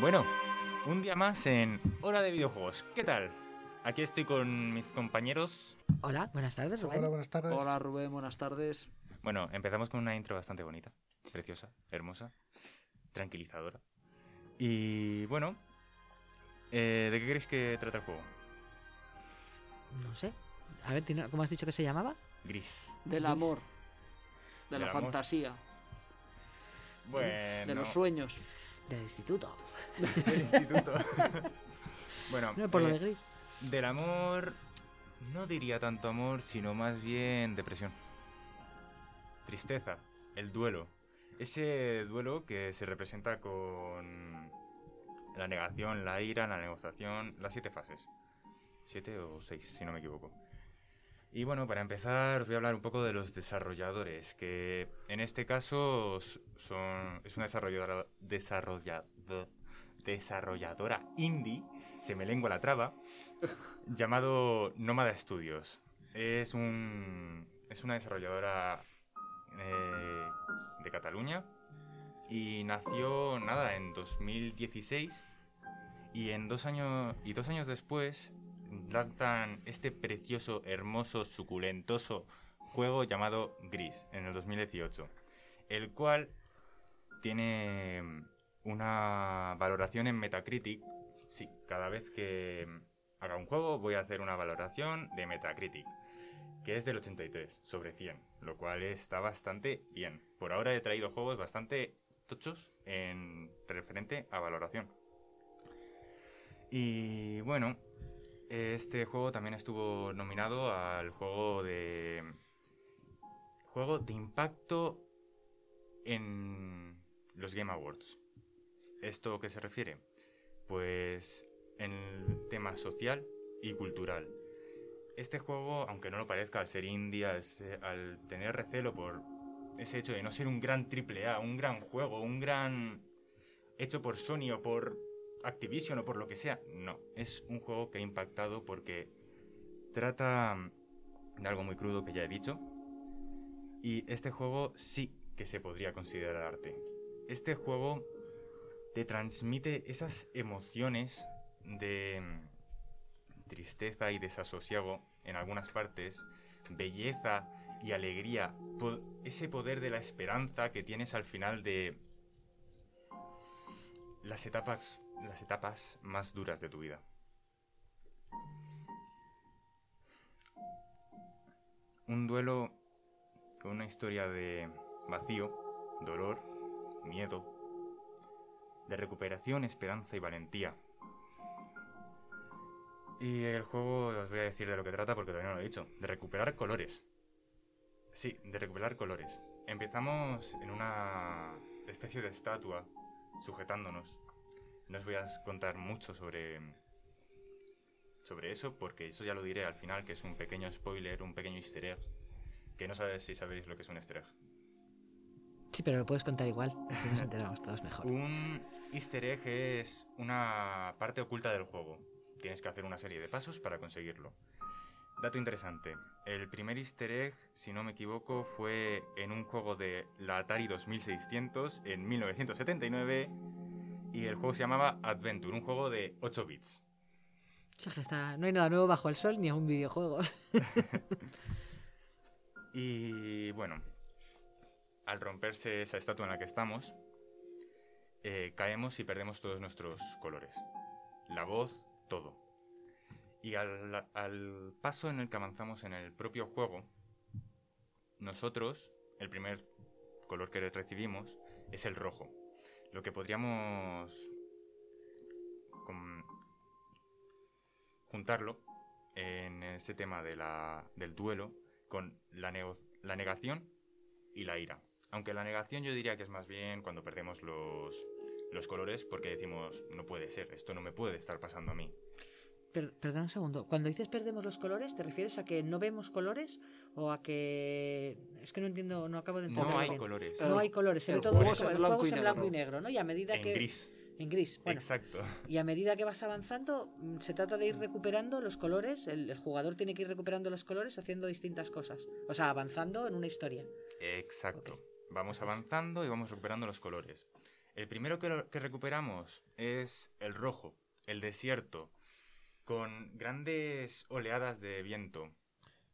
Bueno, un día más en Hora de Videojuegos. ¿Qué tal? Aquí estoy con mis compañeros. Hola, buenas tardes, Rubén. Hola, buenas tardes. Hola Rubén, buenas tardes. Bueno, empezamos con una intro bastante bonita, preciosa, hermosa, tranquilizadora. Y bueno, eh, ¿de qué creéis que trata el juego? No sé. A ver, ¿cómo has dicho que se llamaba? Gris. Del Gris. amor. De la amor. fantasía. Bueno, De los sueños. Del instituto. del instituto. bueno, No, por lo eh, de gris. del amor, no diría tanto amor, sino más bien depresión. Tristeza, el duelo. Ese duelo que se representa con la negación, la ira, la negociación, las siete fases. Siete o seis, si no me equivoco. Y bueno, para empezar, os voy a hablar un poco de los desarrolladores, que en este caso son, es una desarrolladora, desarrollado- desarrolladora indie, se me lengua la traba, llamado Nómada Studios. Es, un, es una desarrolladora eh, de Cataluña y nació, nada, en 2016 y en dos años, y dos años después lanzan este precioso, hermoso, suculentoso juego llamado Gris en el 2018, el cual tiene una valoración en Metacritic. Sí, cada vez que haga un juego voy a hacer una valoración de Metacritic, que es del 83 sobre 100, lo cual está bastante bien. Por ahora he traído juegos bastante tochos en referente a valoración. Y bueno, este juego también estuvo nominado al juego de juego de impacto en los Game Awards. ¿Esto qué se refiere? Pues en el tema social y cultural. Este juego, aunque no lo parezca, al ser indie, al tener recelo por ese hecho de no ser un gran triple A, un gran juego, un gran hecho por Sony o por Activision o por lo que sea, no, es un juego que ha impactado porque trata de algo muy crudo que ya he dicho y este juego sí que se podría considerar arte. Este juego te transmite esas emociones de mm, tristeza y desasosiego en algunas partes, belleza y alegría, ese poder de la esperanza que tienes al final de las etapas, las etapas más duras de tu vida. Un duelo con una historia de vacío, dolor, miedo, de recuperación, esperanza y valentía. Y el juego os voy a decir de lo que trata porque todavía no lo he dicho. De recuperar colores. Sí, de recuperar colores. Empezamos en una especie de estatua sujetándonos. No os voy a contar mucho sobre sobre eso porque eso ya lo diré al final que es un pequeño spoiler, un pequeño easter egg que no sabéis si sabéis lo que es un easter egg. Sí, pero lo puedes contar igual. Así nos enteramos todos mejor. Un easter egg es una parte oculta del juego. Tienes que hacer una serie de pasos para conseguirlo. Dato interesante. El primer easter egg, si no me equivoco, fue en un juego de la Atari 2600 en 1979 y el juego se llamaba Adventure, un juego de 8 bits. Está- No hay nada nuevo bajo el sol ni en un videojuego. Y bueno, al romperse esa estatua en la que estamos, eh, caemos y perdemos todos nuestros colores. La voz, todo. Y al, al paso en el que avanzamos en el propio juego, nosotros, el primer color que recibimos es el rojo. Lo que podríamos juntarlo en ese tema de la- del duelo con la, la negación y la ira. Aunque la negación yo diría que es más bien cuando perdemos los, los colores porque decimos, no puede ser, esto no me puede estar pasando a mí. Per- perdón un segundo. Cuando dices perdemos los colores, ¿te refieres a que no vemos colores o a que... Es que no entiendo, no acabo de entender. No hay bien. colores. No hay colores, se ve El todo juego eso, es en el blanco juego es y en blanco y negro. ¿no? Y a medida En que... gris. En gris, bueno. Exacto. Y a medida que vas avanzando, mm, se trata de ir recuperando los colores. El, el jugador tiene que ir recuperando los colores haciendo distintas cosas. O sea, avanzando en una historia. Exacto. Vamos avanzando y vamos recuperando los colores. El primero que, lo- que recuperamos es el rojo, el desierto, con grandes oleadas de viento.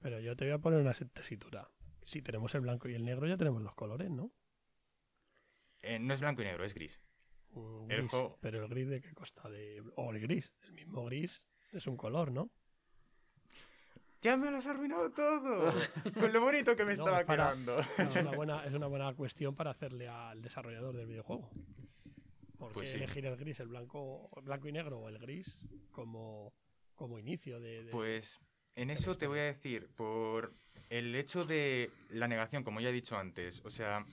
Pero yo te voy a poner una tesitura. Si tenemos el blanco y el negro, ya tenemos dos colores, ¿no? Eh, no es blanco y negro, es gris. El juego- Pero el gris de qué costa de. O el gris. El mismo gris es un color, ¿no? ¡Ya me lo has arruinado todo! Con lo bonito que me No, estaba para- quedando. Es una buena, es una buena cuestión para hacerle al desarrollador del videojuego. ¿Por qué Pues sí. elegir el gris, el blanco, blanco y negro o el gris como, como inicio de, de- Pues en eso te voy a decir, por el hecho de la negación, como ya he dicho antes, o sea,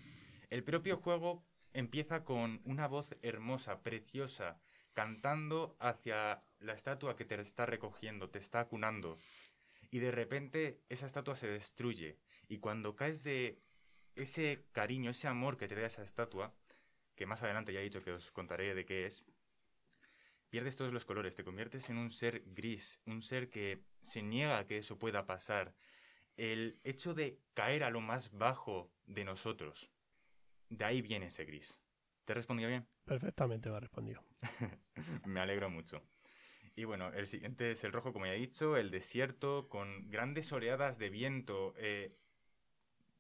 el propio juego empieza con una voz hermosa, preciosa, cantando hacia la estatua que te está recogiendo, te está acunando. Y de repente esa estatua se destruye. Y cuando caes de ese cariño, ese amor que te da esa estatua, que más adelante ya he dicho que os contaré de qué es, pierdes todos los colores, te conviertes en un ser gris, un ser que se niega a que eso pueda pasar. El hecho de caer a lo más bajo de nosotros, de ahí viene ese gris. ¿Te he respondido bien? Perfectamente me ha respondido. Me alegro mucho. Y bueno, el siguiente es el rojo, como ya he dicho, el desierto, con grandes oleadas de viento eh,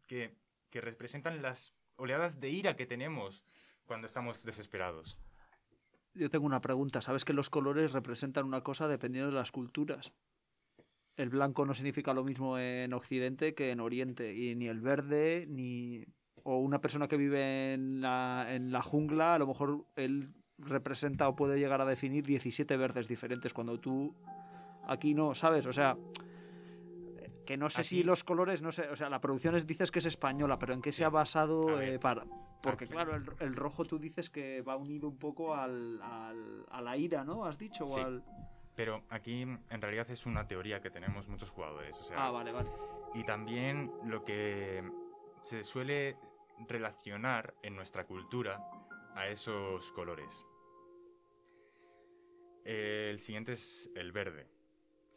que, que representan las oleadas de ira que tenemos cuando estamos desesperados. Yo tengo una pregunta. ¿Sabes que los colores representan una cosa dependiendo de las culturas? El blanco no significa lo mismo en Occidente que en Oriente. Y ni el verde, ni... O una persona que vive en la, en la jungla, a lo mejor él representa o puede llegar a definir 17 verdes diferentes cuando tú aquí no, ¿sabes? O sea, que no sé si los colores, no sé, o sea, la producción es, dices que es española, pero ¿en qué se ha basado eh, para...? Porque Aquí- claro, el, el rojo tú dices que va unido un poco al, al- a la ira, ¿no? ¿Has dicho? O al- Pero aquí en realidad es una teoría que tenemos muchos jugadores. O sea, Ah, vale, vale. Y también lo que se suele relacionar en nuestra cultura a esos colores. El siguiente es el verde.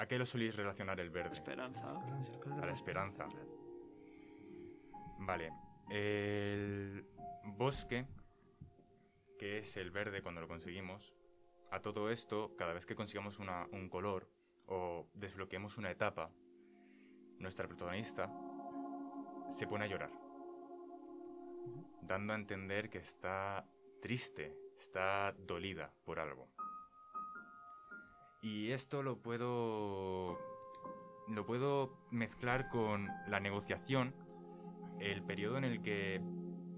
¿A qué lo soléis relacionar el verde? Esperanza. A la esperanza. Vale. El bosque, que es el verde cuando lo conseguimos. A todo esto, cada vez que consigamos una- un color o desbloqueemos una etapa, nuestra protagonista se pone a llorar, dando a entender que está triste, está dolida por algo. Y esto lo puedo lo puedo mezclar con la negociación, el periodo en el que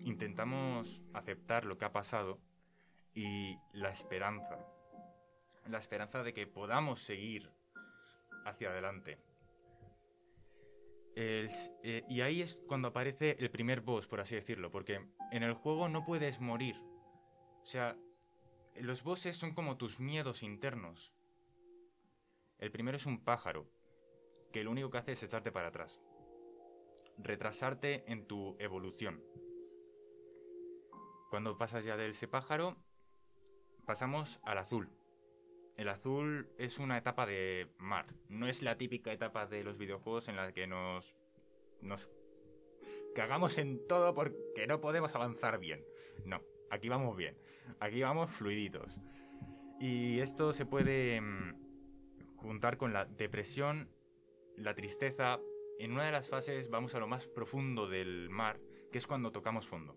intentamos aceptar lo que ha pasado y la esperanza. La esperanza de que podamos seguir hacia adelante. Eh, y ahí es cuando aparece el primer boss, por así decirlo, porque en el juego no puedes morir. O sea, los bosses son como tus miedos internos. El primero es un pájaro, que lo único que hace es echarte para atrás. Retrasarte en tu evolución. Cuando pasas ya de ese pájaro, pasamos al azul. El azul es una etapa de mar. No es la típica etapa de los videojuegos en la que nos. nos cagamos en todo porque no podemos avanzar bien. No, aquí vamos bien. Aquí vamos fluiditos. Y esto se puede mm, juntar con la depresión, la tristeza. En una de las fases vamos a lo más profundo del mar, que es cuando tocamos fondo.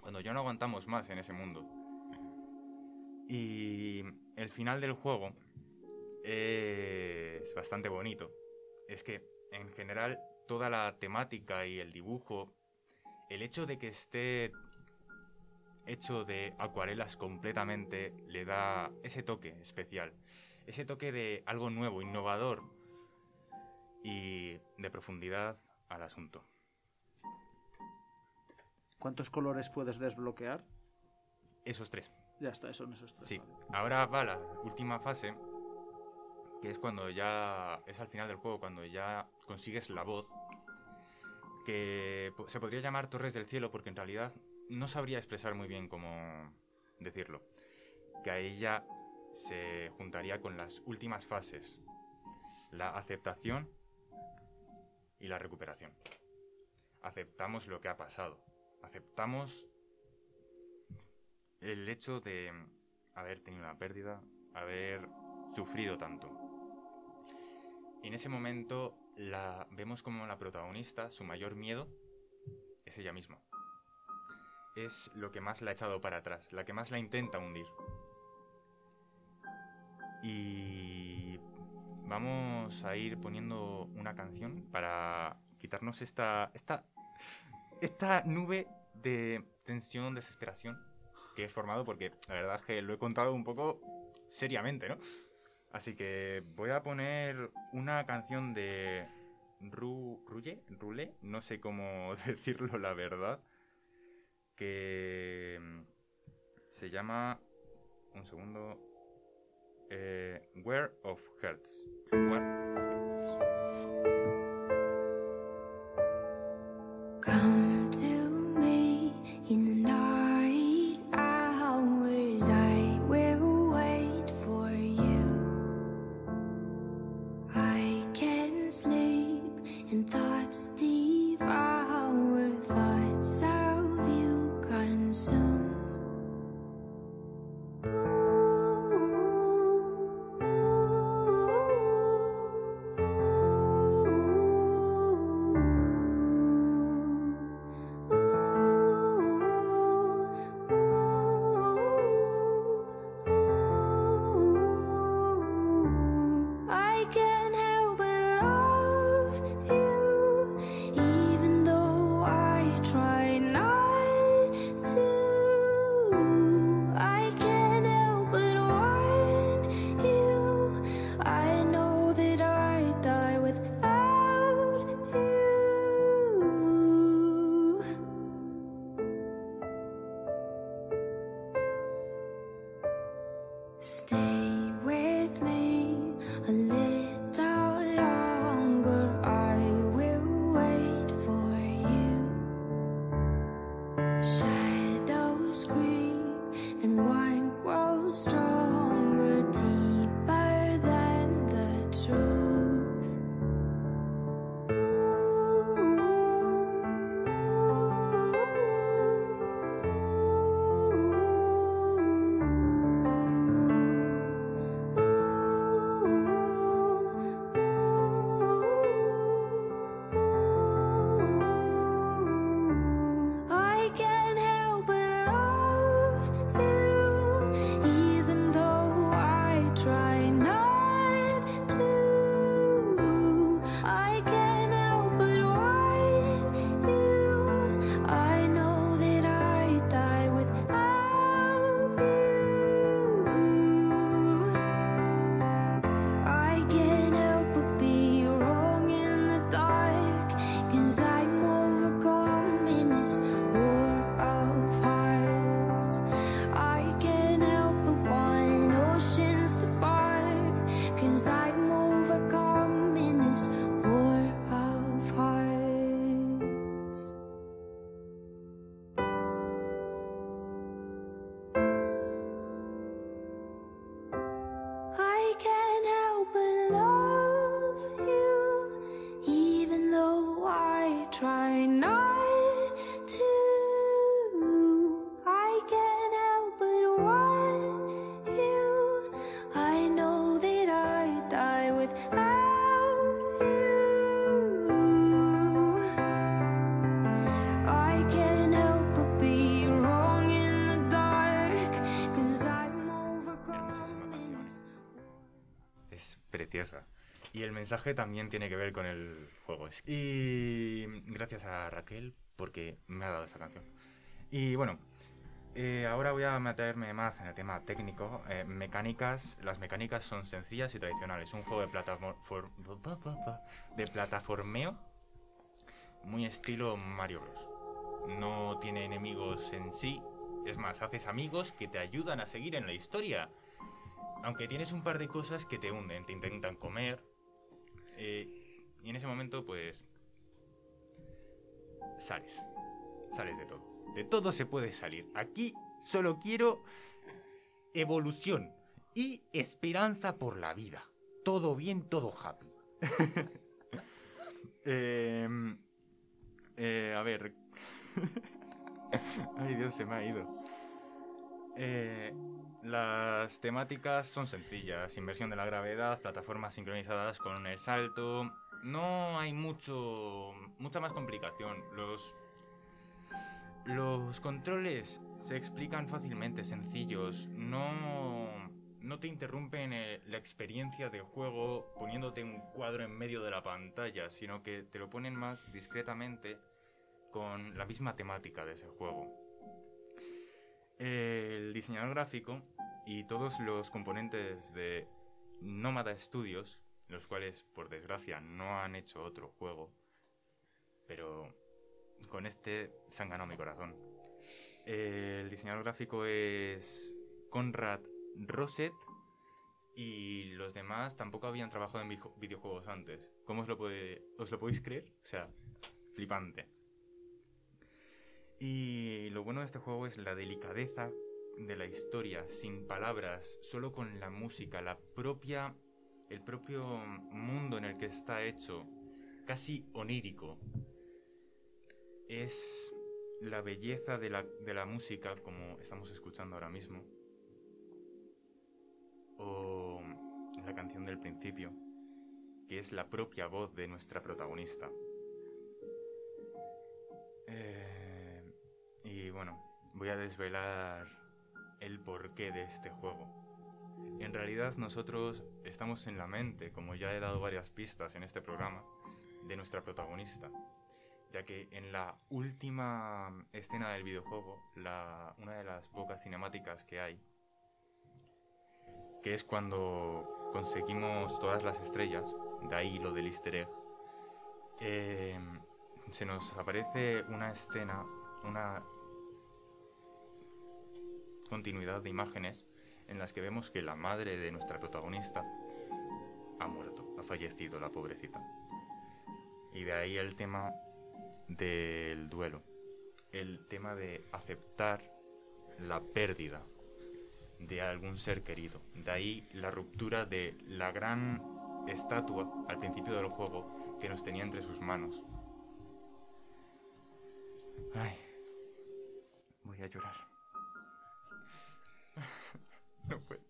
Cuando ya no aguantamos más en ese mundo. Y el final del juego es bastante bonito. Es que, en general, toda la temática y el dibujo, el hecho de que esté hecho de acuarelas completamente, le da ese toque especial. Ese toque de algo nuevo, innovador y de profundidad al asunto. ¿Cuántos colores puedes desbloquear? Esos tres. Ya está, eso no esos tres. Sí, vale. ahora va la última fase, que es cuando ya es al final del juego, cuando ya consigues la voz, que se podría llamar Torres del Cielo, porque en realidad no sabría expresar muy bien cómo decirlo. Que ahí ya se juntaría con las últimas fases, la aceptación y la recuperación. Aceptamos lo que ha pasado, aceptamos el hecho de haber tenido una pérdida, haber sufrido tanto. Y en ese momento la vemos como la protagonista, su mayor miedo es ella misma. Es lo que más la ha echado para atrás, la que más la intenta hundir. Y vamos a ir poniendo una canción para quitarnos esta esta esta nube de tensión, desesperación que he formado porque la verdad es que lo he contado un poco seriamente, ¿no? Así que voy a poner una canción de Ru, Rulle, Rule, no sé cómo decirlo la verdad, que se llama, un segundo, eh, Where of Hearts. Where Es preciosa. Y el mensaje también tiene que ver con el juego. Y gracias a Raquel porque me ha dado esta canción. Y bueno, eh, ahora voy a meterme más en el tema técnico. Eh, mecánicas, las mecánicas son sencillas y tradicionales. Un juego de, platafor- de plataformeo muy estilo Mario Bros. No tiene enemigos en sí. Es más, haces amigos que te ayudan a seguir en la historia. Aunque tienes un par de cosas que te hunden, te intentan comer. eh, y en ese momento, pues. Sales. Sales de todo. De todo se puede salir. Aquí solo quiero evolución y esperanza por la vida. Todo bien, todo happy. Em, eh, a ver. Ay, Dios, se me ha ido. Eh, las temáticas son sencillas. Inversión de la gravedad, plataformas sincronizadas con el salto. No hay mucho, mucha más complicación. Los, los controles se explican fácilmente, sencillos. No, no te interrumpen eh, la experiencia de juego poniéndote un cuadro en medio de la pantalla, sino que te lo ponen más discretamente con la misma temática de ese juego. El diseñador gráfico y todos los componentes de Nómada Studios, los cuales por desgracia no han hecho otro juego, pero con este se han ganado mi corazón. El diseñador gráfico es Conrad Roset y los demás tampoco habían trabajado en videojuegos antes. ¿Cómo os lo, puede, os lo podéis creer? O sea, flipante. Y lo bueno de este juego es la delicadeza de la historia, sin palabras, solo con la música, la propia, el propio mundo en el que está hecho, casi onírico. Es la belleza de la, de la música, como estamos escuchando ahora mismo. O la canción del principio, que es la propia voz de nuestra protagonista. Eh, bueno, voy a desvelar el porqué de este juego. En realidad nosotros estamos en la mente, como ya he dado varias pistas en este programa, de nuestra protagonista. Ya que en la última escena del videojuego, una de las pocas cinemáticas que hay, que es cuando conseguimos todas las estrellas, de ahí lo del easter egg, eh, se nos aparece una escena, una continuidad de imágenes en las que vemos que la madre de nuestra protagonista ha muerto, ha fallecido la pobrecita. Y de ahí el tema del duelo, el tema de aceptar la pérdida de algún ser querido. De ahí la ruptura de la gran estatua al principio del juego que nos tenía entre sus manos. Ay, voy a llorar. No puedo.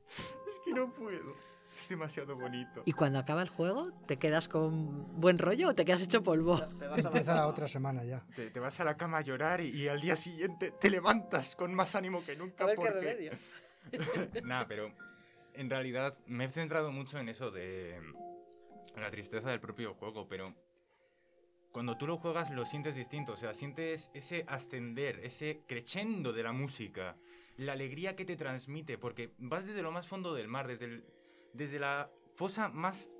Es que no puedo. Es demasiado bonito. ¿Y cuando acaba el juego, te quedas con buen rollo o te quedas hecho polvo? Empieza la otra semana ya. Te, te vas a la cama a llorar y, y al día siguiente te levantas con más ánimo que nunca. A ver qué porque... remedio. Nada, pero en realidad me he centrado mucho en eso de la tristeza del propio juego, pero cuando tú lo juegas lo sientes distinto, o sea, sientes ese ascender, ese crescendo de la música, la alegría que te transmite, porque vas desde lo más fondo del mar, desde, desde la fosa más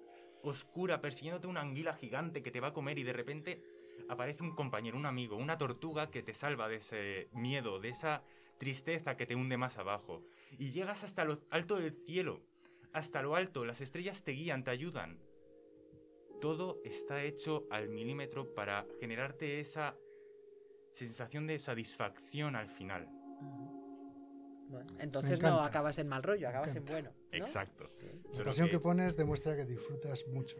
oscura, persiguiéndote una anguila gigante que te va a comer y de repente aparece un compañero, un amigo, una tortuga que te salva de ese miedo, de esa tristeza que te hunde más abajo. Y llegas hasta lo alto del cielo, hasta lo alto, las estrellas te guían, te ayudan. Todo está hecho al milímetro para generarte esa sensación de satisfacción al final. Bueno, entonces no acabas en mal rollo, acabas en bueno. ¿no? Exacto. La pasión que que pones demuestra que disfrutas mucho.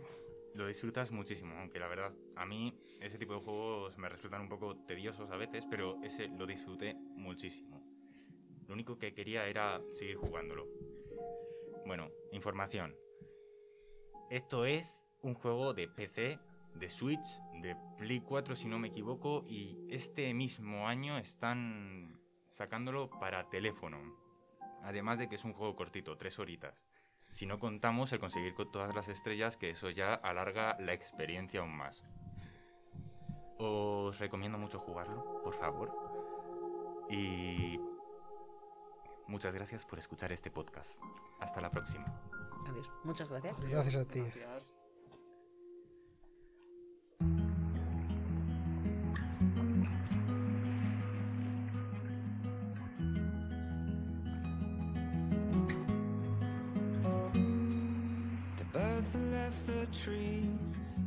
lo disfrutas muchísimo, aunque la verdad, a mí ese tipo de juegos me resultan un poco tediosos a veces, pero ese lo disfruté muchísimo. Lo único que quería era seguir jugándolo. Bueno, información. Esto es un juego de PC, de Switch, de Play 4 si no me equivoco, y este mismo año están sacándolo para teléfono. Además de que es un juego cortito, tres horitas. Si no contamos el conseguir con todas las estrellas, que eso ya alarga la experiencia aún más. Os recomiendo mucho jugarlo, por favor. Y muchas gracias por escuchar este podcast. Hasta la próxima. Adiós. Muchas gracias. Gracias a ti. Birds have left the trees.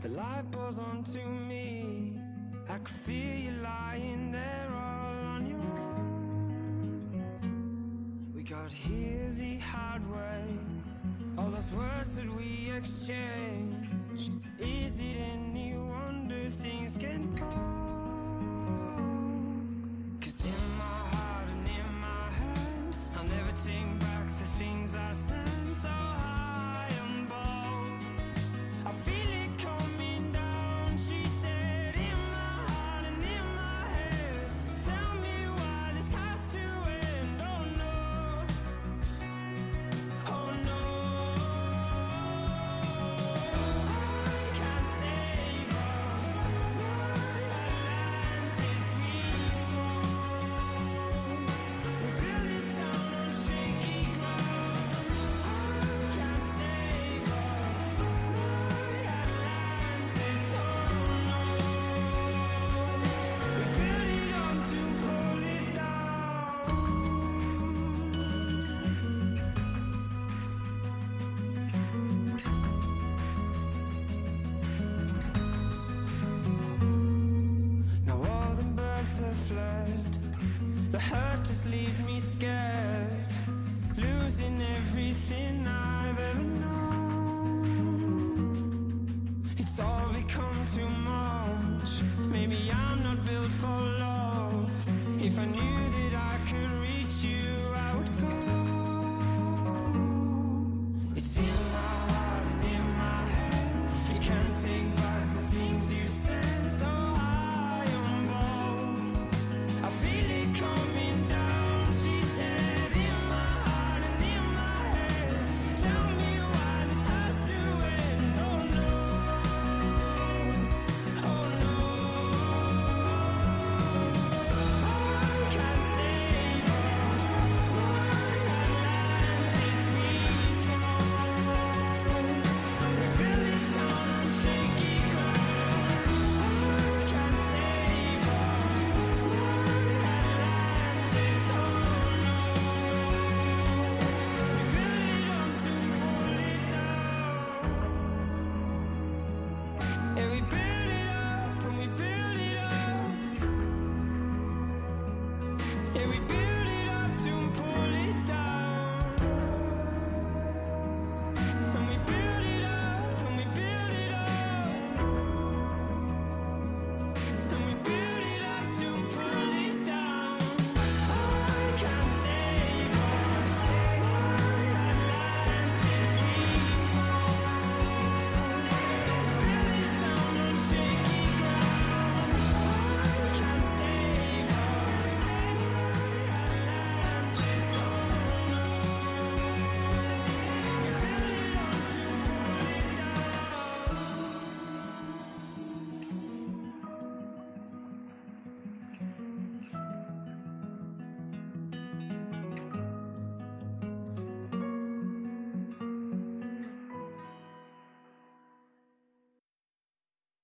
The light pours onto me. I could feel you lying there all on your own. We got here the hard way. All those words that we exchanged. Have fled. The hurt just leaves me scared, losing everything I've ever known. It's all become too much. Maybe I'm not built for love. If I knew that